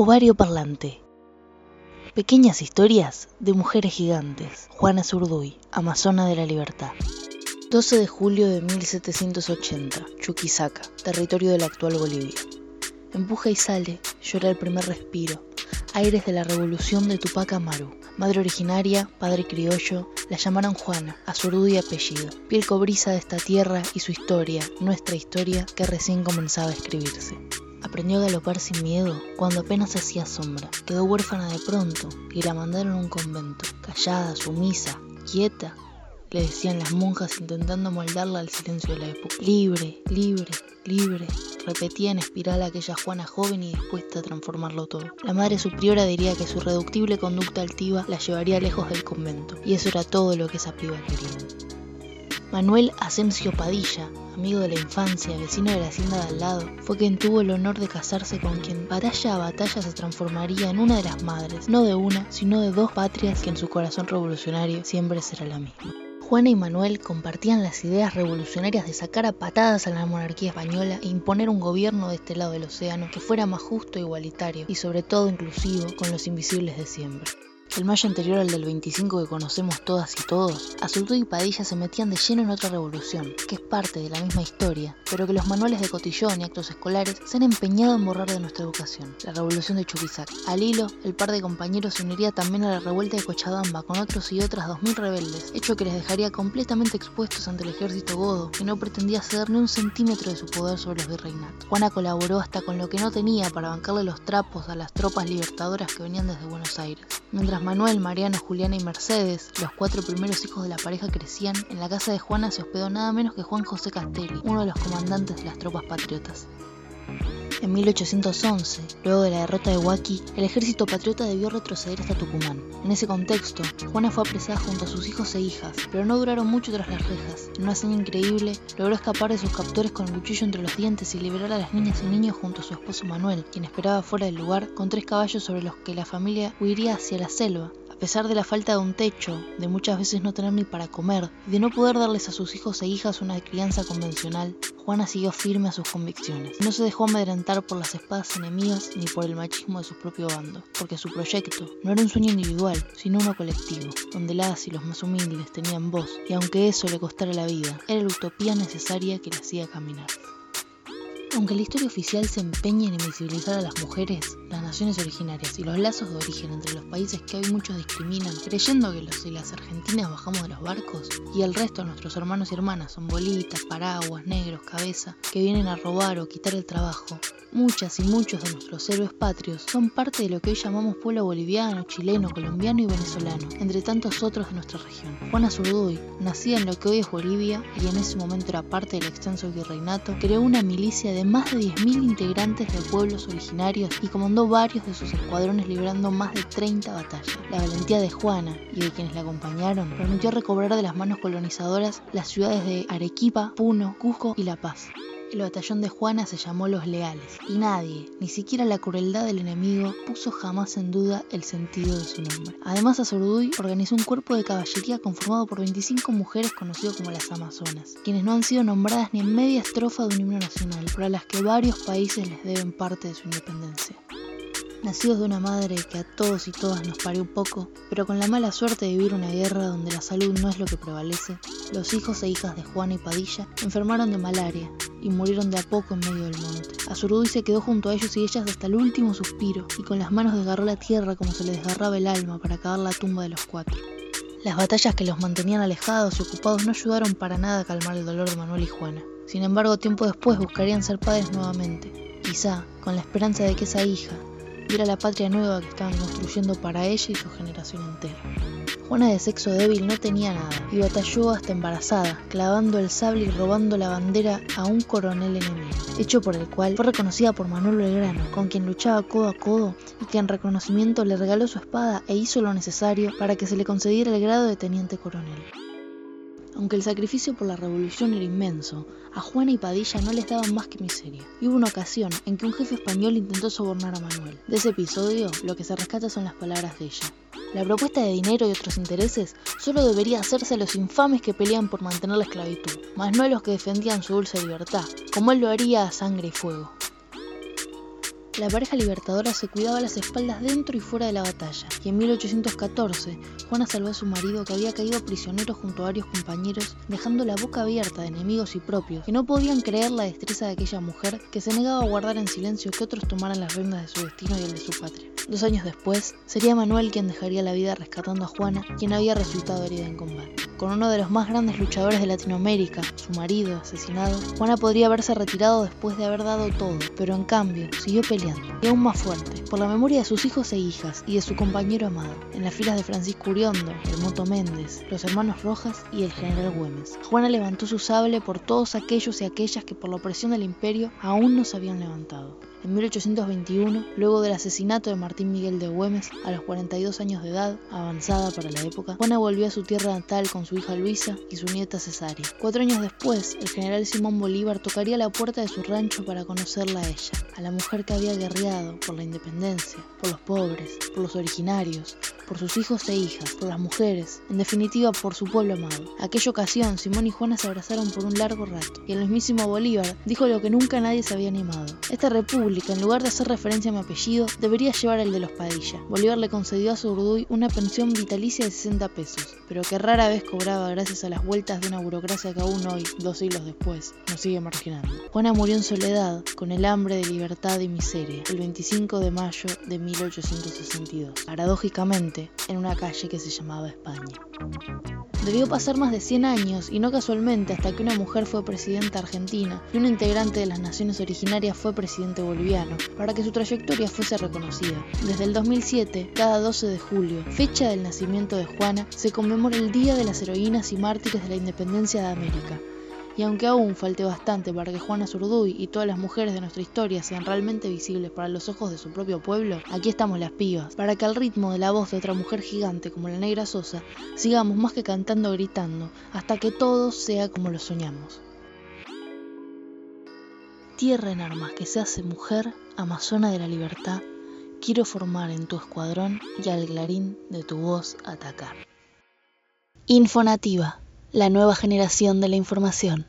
Ovario Parlante. Pequeñas historias de mujeres gigantes. Juana Zurduy, Amazona de la Libertad. 12 de julio de 1780, Chuquisaca, territorio de la actual Bolivia. Empuja y sale, llora el primer respiro, aires de la revolución de Tupac Amaru. Madre originaria, padre criollo, la llamaron Juana, a y apellido. Piel cobriza de esta tierra y su historia, nuestra historia, que recién comenzaba a escribirse. Aprendió a galopar sin miedo cuando apenas hacía sombra. Quedó huérfana de pronto y la mandaron a un convento. Callada, sumisa, quieta, le decían las monjas intentando moldarla al silencio de la época. Libre, libre, libre, repetía en espiral aquella Juana joven y dispuesta a transformarlo todo. La madre superiora diría que su reductible conducta altiva la llevaría lejos del convento, y eso era todo lo que esa piba quería. Manuel Asensio Padilla, amigo de la infancia, vecino de la hacienda de al lado, fue quien tuvo el honor de casarse con quien batalla a batalla se transformaría en una de las madres, no de una, sino de dos patrias que en su corazón revolucionario siempre será la misma. Juana y Manuel compartían las ideas revolucionarias de sacar a patadas a la monarquía española e imponer un gobierno de este lado del océano que fuera más justo e igualitario y sobre todo inclusivo con los invisibles de siempre. El mayo anterior al del 25 que conocemos todas y todos, Azultú y Padilla se metían de lleno en otra revolución, que es parte de la misma historia, pero que los manuales de cotillón y actos escolares se han empeñado en borrar de nuestra educación, la revolución de Chuquisac. Al hilo, el par de compañeros se uniría también a la revuelta de Cochabamba con otros y otras 2.000 rebeldes, hecho que les dejaría completamente expuestos ante el ejército godo, que no pretendía ceder ni un centímetro de su poder sobre los virreinatos. Juana colaboró hasta con lo que no tenía para bancarle los trapos a las tropas libertadoras que venían desde Buenos Aires. Mientras Manuel, Mariano, Juliana y Mercedes, los cuatro primeros hijos de la pareja, crecían, en la casa de Juana se hospedó nada menos que Juan José Castelli, uno de los comandantes de las tropas patriotas. En 1811, luego de la derrota de Huaki, el ejército patriota debió retroceder hasta Tucumán. En ese contexto, Juana fue apresada junto a sus hijos e hijas, pero no duraron mucho tras las rejas. En una hazaña increíble, logró escapar de sus captores con el cuchillo entre los dientes y liberar a las niñas y niños junto a su esposo Manuel, quien esperaba fuera del lugar con tres caballos sobre los que la familia huiría hacia la selva, pesar de la falta de un techo, de muchas veces no tener ni para comer y de no poder darles a sus hijos e hijas una crianza convencional, Juana siguió firme a sus convicciones. No se dejó amedrentar por las espadas enemigas ni por el machismo de su propio bando, porque su proyecto no era un sueño individual, sino uno colectivo, donde las y los más humildes tenían voz, y aunque eso le costara la vida, era la utopía necesaria que le hacía caminar. Aunque la historia oficial se empeña en invisibilizar a las mujeres, naciones originarias y los lazos de origen entre los países que hoy muchos discriminan, creyendo que los y las argentinas bajamos de los barcos y el resto de nuestros hermanos y hermanas son bolitas, paraguas, negros, cabeza, que vienen a robar o quitar el trabajo, muchas y muchos de nuestros héroes patrios son parte de lo que hoy llamamos pueblo boliviano, chileno, colombiano y venezolano, entre tantos otros de nuestra región. Juana Zurduy, nacida en lo que hoy es Bolivia y en ese momento era parte del extenso virreinato, creó una milicia de más de 10.000 integrantes de pueblos originarios y comandó varios de sus escuadrones librando más de 30 batallas. La valentía de Juana y de quienes la acompañaron permitió recobrar de las manos colonizadoras las ciudades de Arequipa, Puno, Cusco y La Paz. El batallón de Juana se llamó Los Leales, y nadie, ni siquiera la crueldad del enemigo, puso jamás en duda el sentido de su nombre. Además, Azurduy organizó un cuerpo de caballería conformado por 25 mujeres conocidas como las Amazonas, quienes no han sido nombradas ni en media estrofa de un himno nacional, pero a las que varios países les deben parte de su independencia. Nacidos de una madre que a todos y todas nos parió un poco, pero con la mala suerte de vivir una guerra donde la salud no es lo que prevalece, los hijos e hijas de Juana y Padilla enfermaron de malaria y murieron de a poco en medio del monte. Azurduy se quedó junto a ellos y ellas hasta el último suspiro, y con las manos desgarró la tierra como se le desgarraba el alma para cavar la tumba de los cuatro. Las batallas que los mantenían alejados y ocupados no ayudaron para nada a calmar el dolor de Manuel y Juana. Sin embargo, tiempo después buscarían ser padres nuevamente, quizá con la esperanza de que esa hija, era la patria nueva que estaban construyendo para ella y su generación entera. Juana de sexo débil no tenía nada y batalló hasta embarazada, clavando el sable y robando la bandera a un coronel enemigo, hecho por el cual fue reconocida por Manuel Belgrano, con quien luchaba codo a codo y que en reconocimiento le regaló su espada e hizo lo necesario para que se le concediera el grado de teniente coronel. Aunque el sacrificio por la revolución era inmenso, a Juana y Padilla no les daban más que miseria. Y hubo una ocasión en que un jefe español intentó sobornar a Manuel. De ese episodio, lo que se rescata son las palabras de ella. La propuesta de dinero y otros intereses solo debería hacerse a los infames que pelean por mantener la esclavitud, más no a los que defendían su dulce libertad, como él lo haría a sangre y fuego. La pareja libertadora se cuidaba las espaldas dentro y fuera de la batalla, y en 1814 Juana salvó a su marido que había caído prisionero junto a varios compañeros, dejando la boca abierta de enemigos y propios, que no podían creer la destreza de aquella mujer que se negaba a guardar en silencio que otros tomaran las riendas de su destino y el de su patria. Dos años después, sería Manuel quien dejaría la vida rescatando a Juana, quien había resultado herida en combate. Con uno de los más grandes luchadores de Latinoamérica, su marido asesinado, Juana podría haberse retirado después de haber dado todo, pero en cambio siguió peleando, y aún más fuerte, por la memoria de sus hijos e hijas y de su compañero amado, en las filas de Francisco Uriondo, Hermoto Méndez, los hermanos Rojas y el general Güemes. Juana levantó su sable por todos aquellos y aquellas que por la opresión del imperio aún no se habían levantado. En 1821, luego del asesinato de Martín Miguel de Güemes, a los 42 años de edad, avanzada para la época, Juana volvió a su tierra natal con su hija Luisa y su nieta Cesárea. Cuatro años después, el general Simón Bolívar tocaría la puerta de su rancho para conocerla a ella, a la mujer que había guerreado por la independencia, por los pobres, por los originarios, por sus hijos e hijas, por las mujeres, en definitiva por su pueblo amado. Aquella ocasión, Simón y Juana se abrazaron por un largo rato, y el mismísimo Bolívar dijo lo que nunca nadie se había animado. Esta república en lugar de hacer referencia a mi apellido, debería llevar el de los Padilla. Bolívar le concedió a Zurduy una pensión vitalicia de 60 pesos, pero que rara vez cobraba gracias a las vueltas de una burocracia que aún hoy, dos siglos después, nos sigue marginando. Juana murió en soledad, con el hambre de libertad y miseria, el 25 de mayo de 1862, paradójicamente, en una calle que se llamaba España. Debió pasar más de 100 años, y no casualmente, hasta que una mujer fue presidenta argentina y un integrante de las naciones originarias fue presidente boliviano, para que su trayectoria fuese reconocida. Desde el 2007, cada 12 de julio, fecha del nacimiento de Juana, se conmemora el Día de las Heroínas y Mártires de la Independencia de América. Y aunque aún falte bastante para que Juana Zurduy y todas las mujeres de nuestra historia sean realmente visibles para los ojos de su propio pueblo, aquí estamos las pibas, para que al ritmo de la voz de otra mujer gigante como la negra Sosa, sigamos más que cantando gritando, hasta que todo sea como lo soñamos. Tierra en armas que se hace mujer, amazona de la libertad, quiero formar en tu escuadrón y al clarín de tu voz atacar. Infonativa la nueva generación de la información.